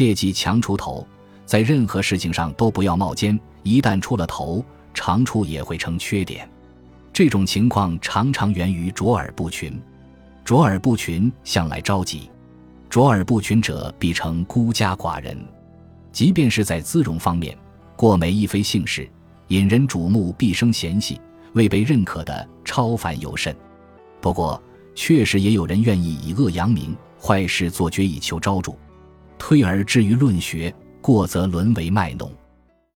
切忌强出头，在任何事情上都不要冒尖，一旦出了头，长处也会成缺点。这种情况常常源于卓尔不群。卓尔不群向来着急，卓尔不群者必成孤家寡人。即便是在姿容方面，过美亦非幸事，引人瞩目必生嫌隙，未被认可的超凡尤甚。不过，确实也有人愿意以恶扬名，坏事做绝以求招主。推而至于论学，过则沦为卖弄。